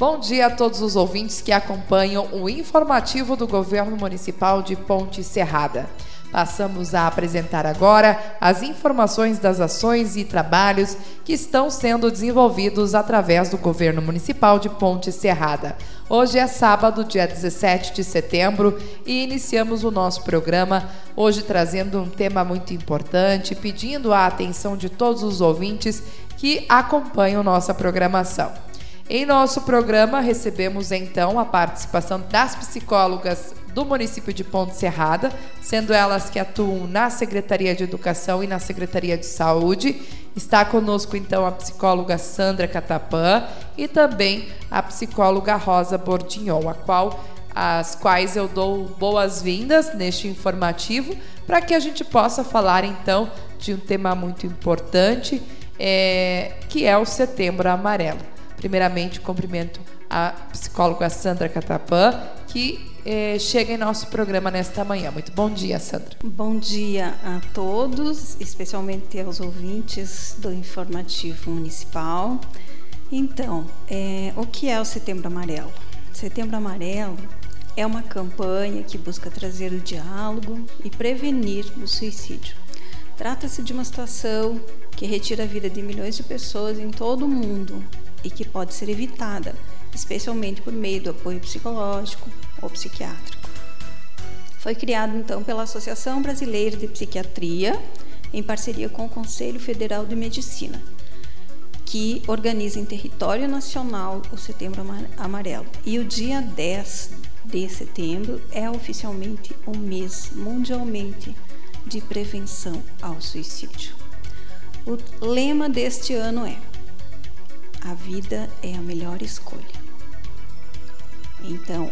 Bom dia a todos os ouvintes que acompanham o informativo do Governo Municipal de Ponte Serrada. Passamos a apresentar agora as informações das ações e trabalhos que estão sendo desenvolvidos através do Governo Municipal de Ponte Serrada. Hoje é sábado, dia 17 de setembro, e iniciamos o nosso programa hoje trazendo um tema muito importante, pedindo a atenção de todos os ouvintes que acompanham nossa programação. Em nosso programa, recebemos então a participação das psicólogas do município de Ponte Serrada, sendo elas que atuam na Secretaria de Educação e na Secretaria de Saúde. Está conosco então a psicóloga Sandra Catapã e também a psicóloga Rosa Bordignon, a qual as quais eu dou boas-vindas neste informativo para que a gente possa falar então de um tema muito importante, é, que é o Setembro Amarelo. Primeiramente, cumprimento a psicóloga Sandra Catapã, que eh, chega em nosso programa nesta manhã. Muito bom dia, Sandra. Bom dia a todos, especialmente aos ouvintes do Informativo Municipal. Então, é, o que é o Setembro Amarelo? Setembro Amarelo é uma campanha que busca trazer o diálogo e prevenir o suicídio. Trata-se de uma situação que retira a vida de milhões de pessoas em todo o mundo e que pode ser evitada, especialmente por meio do apoio psicológico ou psiquiátrico. Foi criado então pela Associação Brasileira de Psiquiatria, em parceria com o Conselho Federal de Medicina, que organiza em território nacional o Setembro Amarelo. E o dia 10 de setembro é oficialmente o mês mundialmente de prevenção ao suicídio. O lema deste ano é a vida é a melhor escolha. Então,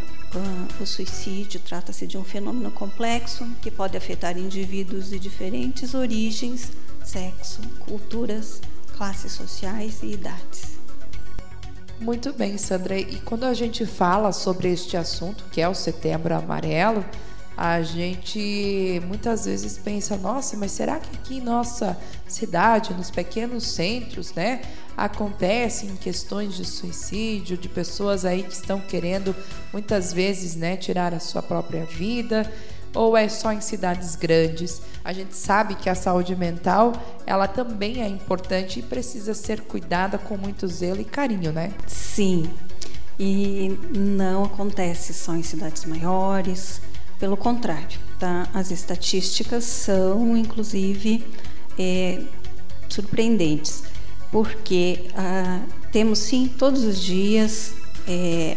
o suicídio trata-se de um fenômeno complexo que pode afetar indivíduos de diferentes origens, sexo, culturas, classes sociais e idades. Muito bem, Sandra. E quando a gente fala sobre este assunto, que é o Setembro Amarelo, a gente muitas vezes pensa, nossa, mas será que aqui em nossa cidade, nos pequenos centros, né, acontecem questões de suicídio, de pessoas aí que estão querendo muitas vezes, né, tirar a sua própria vida? Ou é só em cidades grandes? A gente sabe que a saúde mental, ela também é importante e precisa ser cuidada com muito zelo e carinho, né? Sim. E não acontece só em cidades maiores, pelo contrário, tá? as estatísticas são, inclusive, é, surpreendentes, porque ah, temos sim todos os dias é,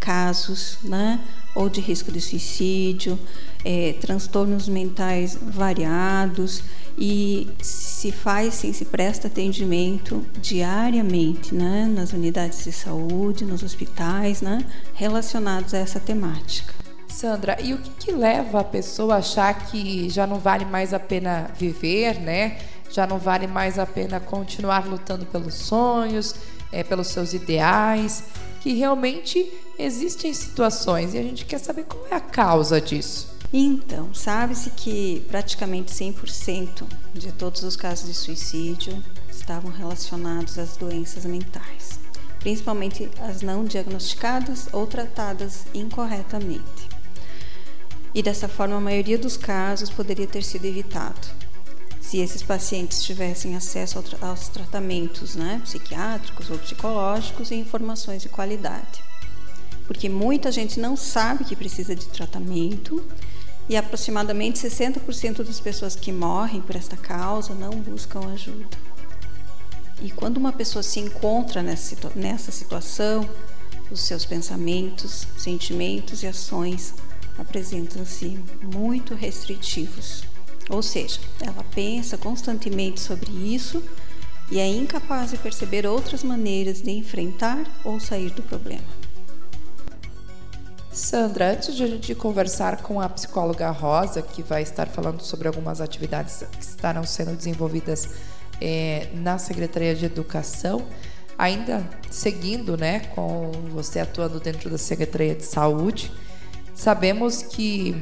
casos, né? ou de risco de suicídio, é, transtornos mentais variados e se faz sim, se presta atendimento diariamente né, nas unidades de saúde, nos hospitais, né, relacionados a essa temática. Sandra, e o que, que, leva a pessoa a achar que já não vale mais a pena viver, né? Já não vale mais a pena continuar lutando pelos sonhos, é, pelos seus ideais, que realmente existem situações e a gente quer saber qual é a causa disso. Então, sabe-se que praticamente 100% de todos os casos de suicídio estavam relacionados às doenças mentais, principalmente as não diagnosticadas ou tratadas incorretamente e dessa forma a maioria dos casos poderia ter sido evitado se esses pacientes tivessem acesso aos tratamentos né, psiquiátricos ou psicológicos e informações de qualidade. Porque muita gente não sabe que precisa de tratamento e aproximadamente 60% das pessoas que morrem por esta causa não buscam ajuda. E quando uma pessoa se encontra nessa situação, os seus pensamentos, sentimentos e ações apresentam-se muito restritivos. Ou seja, ela pensa constantemente sobre isso e é incapaz de perceber outras maneiras de enfrentar ou sair do problema. Sandra, antes de conversar com a psicóloga Rosa, que vai estar falando sobre algumas atividades que estarão sendo desenvolvidas é, na Secretaria de Educação, ainda seguindo né, com você atuando dentro da Secretaria de Saúde, Sabemos que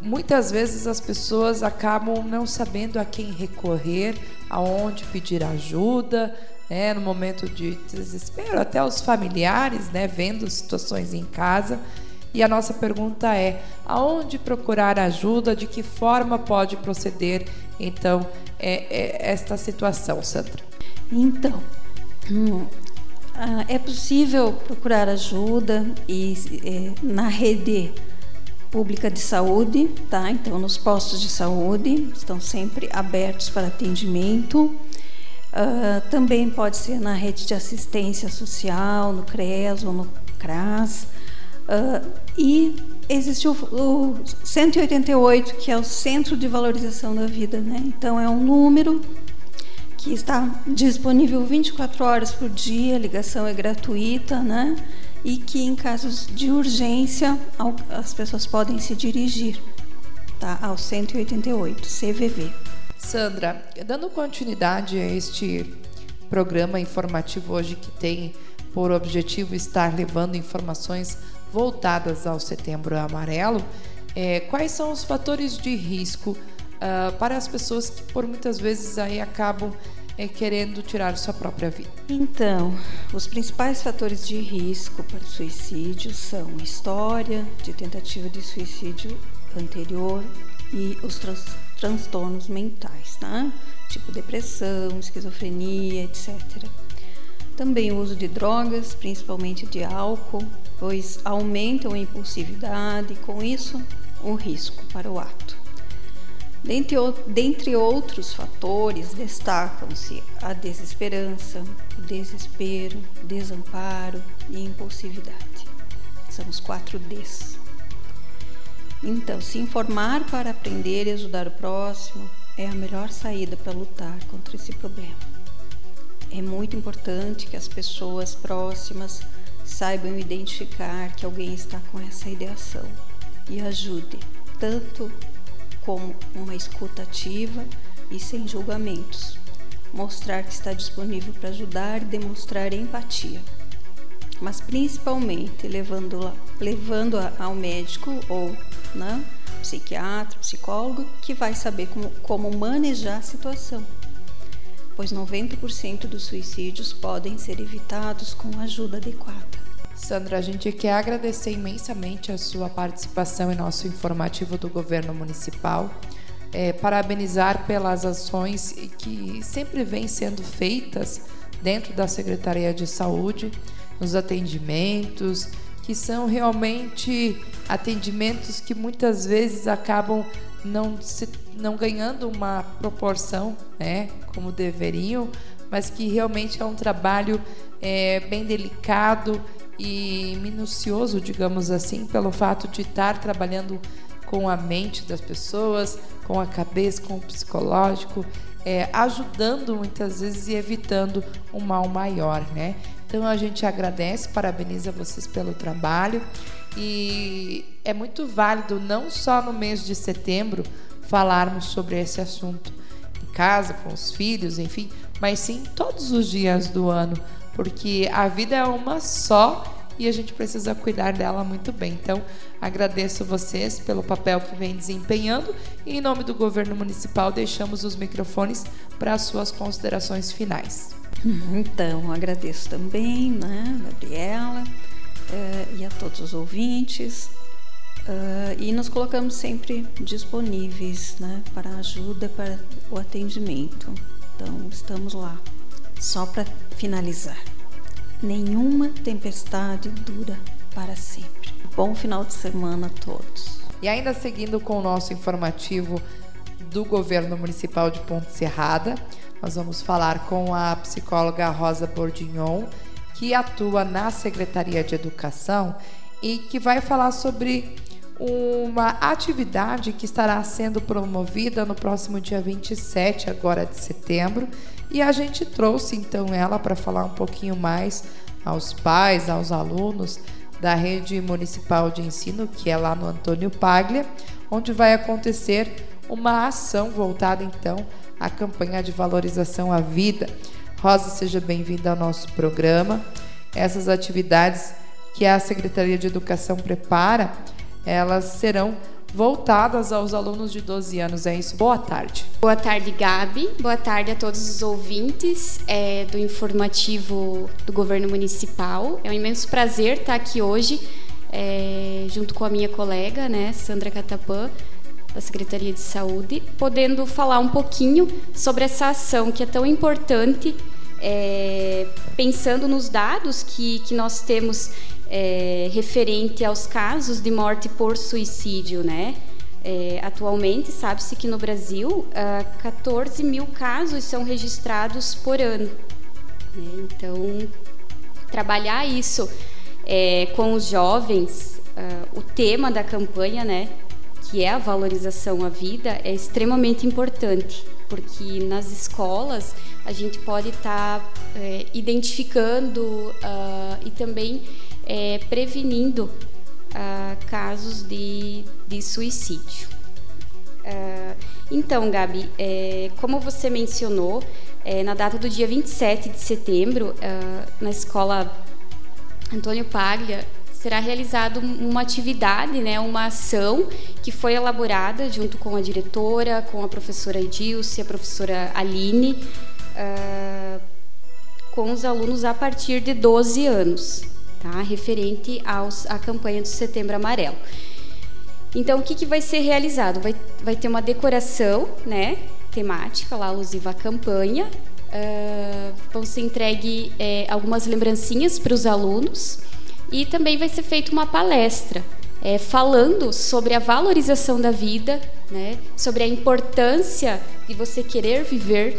muitas vezes as pessoas acabam não sabendo a quem recorrer, aonde pedir ajuda, né, no momento de desespero, até os familiares, né, vendo situações em casa. E a nossa pergunta é: aonde procurar ajuda? De que forma pode proceder então é, é esta situação, Sandra? Então, hum, ah, é possível procurar ajuda e é, na rede pública de saúde, tá? Então, nos postos de saúde estão sempre abertos para atendimento. Uh, também pode ser na rede de assistência social, no CRES ou no CRAS. Uh, e existe o, o 188, que é o Centro de Valorização da Vida. Né? Então, é um número que está disponível 24 horas por dia, a ligação é gratuita, né? e que em casos de urgência as pessoas podem se dirigir tá, ao 188 CVV. Sandra, dando continuidade a este programa informativo hoje que tem por objetivo estar levando informações voltadas ao Setembro Amarelo, é, quais são os fatores de risco uh, para as pessoas que por muitas vezes aí acabam é, querendo tirar sua própria vida? Então, os principais fatores de risco para o suicídio são história de tentativa de suicídio anterior e os trans transtornos mentais, né? tipo depressão, esquizofrenia, etc. Também o uso de drogas, principalmente de álcool, pois aumentam a impulsividade e, com isso, o risco para o ato. Dentre, dentre outros fatores, destacam-se a desesperança, o desespero, desamparo e impulsividade. São os quatro Ds. Então, se informar para aprender e ajudar o próximo é a melhor saída para lutar contra esse problema. É muito importante que as pessoas próximas saibam identificar que alguém está com essa ideação e ajude, tanto como uma escuta ativa e sem julgamentos. Mostrar que está disponível para ajudar e demonstrar empatia. Mas principalmente levando, levando ao médico ou né, psiquiatra, psicólogo, que vai saber como, como manejar a situação. Pois 90% dos suicídios podem ser evitados com ajuda adequada. Sandra, a gente quer agradecer imensamente a sua participação em nosso informativo do governo municipal. É, parabenizar pelas ações que sempre vêm sendo feitas dentro da Secretaria de Saúde, nos atendimentos, que são realmente atendimentos que muitas vezes acabam não, se, não ganhando uma proporção né, como deveriam, mas que realmente é um trabalho é, bem delicado e minucioso, digamos assim, pelo fato de estar trabalhando com a mente das pessoas, com a cabeça, com o psicológico, é, ajudando muitas vezes e evitando um mal maior, né? Então a gente agradece, parabeniza vocês pelo trabalho e é muito válido não só no mês de setembro falarmos sobre esse assunto em casa, com os filhos, enfim, mas sim todos os dias do ano, porque a vida é uma só e a gente precisa cuidar dela muito bem. Então, agradeço vocês pelo papel que vem desempenhando e, em nome do governo municipal, deixamos os microfones para as suas considerações finais. Então, agradeço também, né, Gabriela, uh, e a todos os ouvintes. Uh, e nos colocamos sempre disponíveis né, para ajuda, para o atendimento. Então, estamos lá. Só para finalizar, nenhuma tempestade dura para sempre. Bom final de semana a todos. E ainda seguindo com o nosso informativo do governo municipal de Ponte Serrada, nós vamos falar com a psicóloga Rosa Bordignon, que atua na Secretaria de Educação e que vai falar sobre uma atividade que estará sendo promovida no próximo dia 27 agora de setembro e a gente trouxe então ela para falar um pouquinho mais aos pais, aos alunos da rede municipal de ensino, que é lá no Antônio Paglia, onde vai acontecer uma ação voltada então à campanha de valorização à vida. Rosa, seja bem-vinda ao nosso programa. Essas atividades que a Secretaria de Educação prepara, elas serão voltadas aos alunos de 12 anos. É isso? Boa tarde. Boa tarde, Gabi. Boa tarde a todos os ouvintes é, do informativo do Governo Municipal. É um imenso prazer estar aqui hoje, é, junto com a minha colega, né, Sandra Catapã, da Secretaria de Saúde, podendo falar um pouquinho sobre essa ação que é tão importante, é, pensando nos dados que, que nós temos é, referente aos casos de morte por suicídio, né? É, atualmente, sabe-se que no Brasil, uh, 14 mil casos são registrados por ano. Né? Então, trabalhar isso é, com os jovens, uh, o tema da campanha, né, que é a valorização à vida, é extremamente importante, porque nas escolas a gente pode estar tá, é, identificando uh, e também é, prevenindo uh, casos de, de suicídio. Uh, então, Gabi, é, como você mencionou, é, na data do dia 27 de setembro, uh, na escola Antônio Paglia, será realizada uma atividade, né, uma ação que foi elaborada junto com a diretora, com a professora Edilce, a professora Aline, uh, com os alunos a partir de 12 anos tá? referente aos, à campanha do Setembro Amarelo. Então, o que, que vai ser realizado? Vai, vai ter uma decoração né, temática lá, alusiva à campanha. Uh, vão ser entregue é, algumas lembrancinhas para os alunos e também vai ser feita uma palestra é, falando sobre a valorização da vida, né, sobre a importância de você querer viver,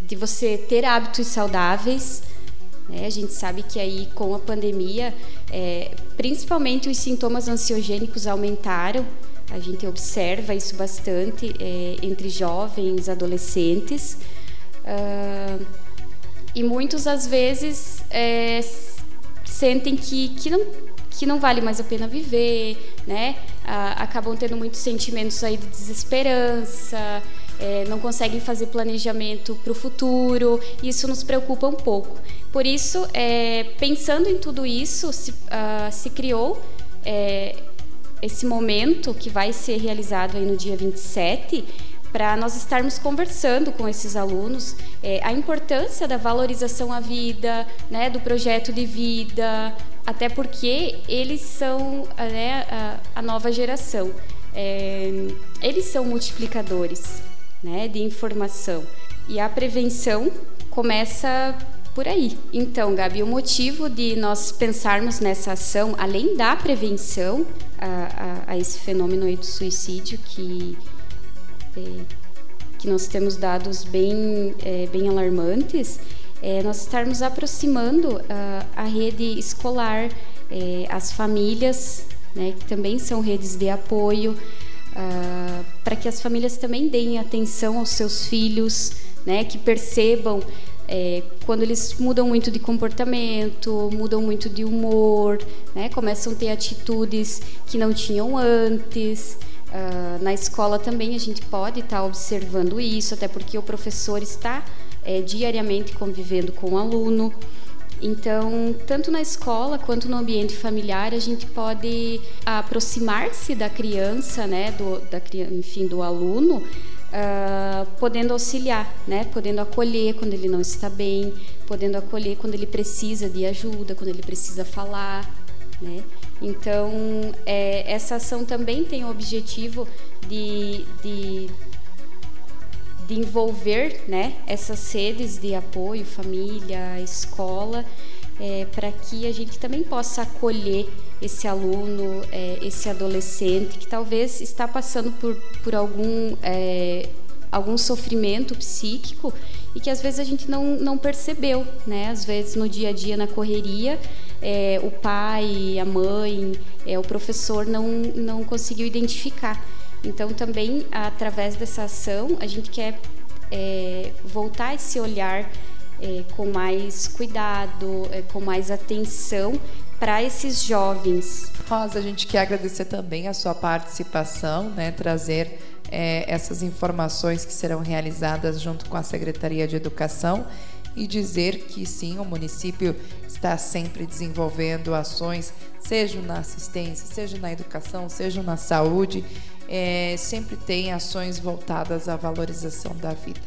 de você ter hábitos saudáveis, né? A gente sabe que aí com a pandemia, é, principalmente os sintomas ansiogênicos aumentaram. A gente observa isso bastante é, entre jovens, adolescentes. Uh, e muitos, às vezes, é, sentem que, que, não, que não vale mais a pena viver, né? Uh, acabam tendo muitos sentimentos aí de desesperança, é, não conseguem fazer planejamento para o futuro. Isso nos preocupa um pouco. Por isso, é, pensando em tudo isso, se, uh, se criou é, esse momento que vai ser realizado aí no dia 27 para nós estarmos conversando com esses alunos é, a importância da valorização à vida, né, do projeto de vida, até porque eles são né, a, a nova geração. É, eles são multiplicadores né, de informação. E a prevenção começa por aí. Então, Gabi, o motivo de nós pensarmos nessa ação, além da prevenção a, a, a esse fenômeno aí do suicídio, que, é, que nós temos dados bem, é, bem alarmantes, é nós estarmos aproximando a, a rede escolar, é, as famílias, né, que também são redes de apoio, uh, para que as famílias também deem atenção aos seus filhos, né, que percebam é, quando eles mudam muito de comportamento, mudam muito de humor, né, começam a ter atitudes que não tinham antes. Uh, na escola também a gente pode estar tá observando isso, até porque o professor está é, diariamente convivendo com o aluno. Então, tanto na escola quanto no ambiente familiar, a gente pode aproximar-se da criança, né, do, da, enfim, do aluno, uh, podendo auxiliar, né, podendo acolher quando ele não está bem, podendo acolher quando ele precisa de ajuda, quando ele precisa falar, né. Então, é, essa ação também tem o objetivo de, de de envolver né, essas sedes de apoio, família, escola, é, para que a gente também possa acolher esse aluno, é, esse adolescente que talvez está passando por, por algum, é, algum sofrimento psíquico e que às vezes a gente não, não percebeu, né? Às vezes no dia a dia, na correria, é, o pai, a mãe, é, o professor não, não conseguiu identificar. Então, também através dessa ação, a gente quer é, voltar esse olhar é, com mais cuidado, é, com mais atenção para esses jovens. Rosa, a gente quer agradecer também a sua participação, né, trazer é, essas informações que serão realizadas junto com a Secretaria de Educação e dizer que sim, o município está sempre desenvolvendo ações, seja na assistência, seja na educação, seja na saúde é, sempre tem ações voltadas à valorização da vida.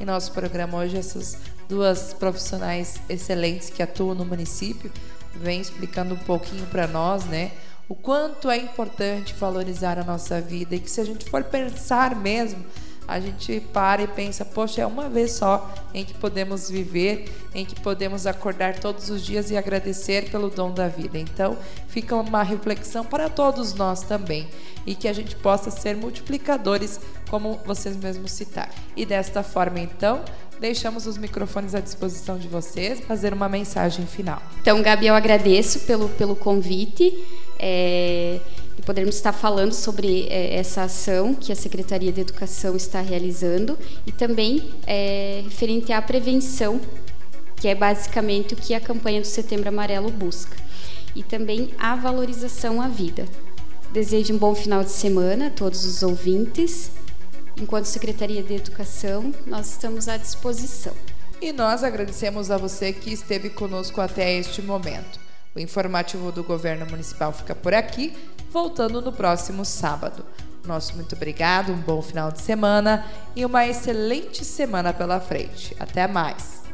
Em nosso programa hoje, essas duas profissionais excelentes que atuam no município vêm explicando um pouquinho para nós, né? O quanto é importante valorizar a nossa vida e que se a gente for pensar mesmo, a gente para e pensa, poxa, é uma vez só em que podemos viver, em que podemos acordar todos os dias e agradecer pelo dom da vida. Então, fica uma reflexão para todos nós também e que a gente possa ser multiplicadores, como vocês mesmos citaram. E desta forma, então, deixamos os microfones à disposição de vocês, fazer uma mensagem final. Então, Gabi, eu agradeço pelo, pelo convite. É de podermos estar falando sobre é, essa ação que a Secretaria de Educação está realizando e também é, referente à prevenção, que é basicamente o que a campanha do Setembro Amarelo busca, e também a valorização à vida. Desejo um bom final de semana a todos os ouvintes. Enquanto Secretaria de Educação, nós estamos à disposição. E nós agradecemos a você que esteve conosco até este momento. O informativo do governo municipal fica por aqui, voltando no próximo sábado. Nosso muito obrigado, um bom final de semana e uma excelente semana pela frente. Até mais!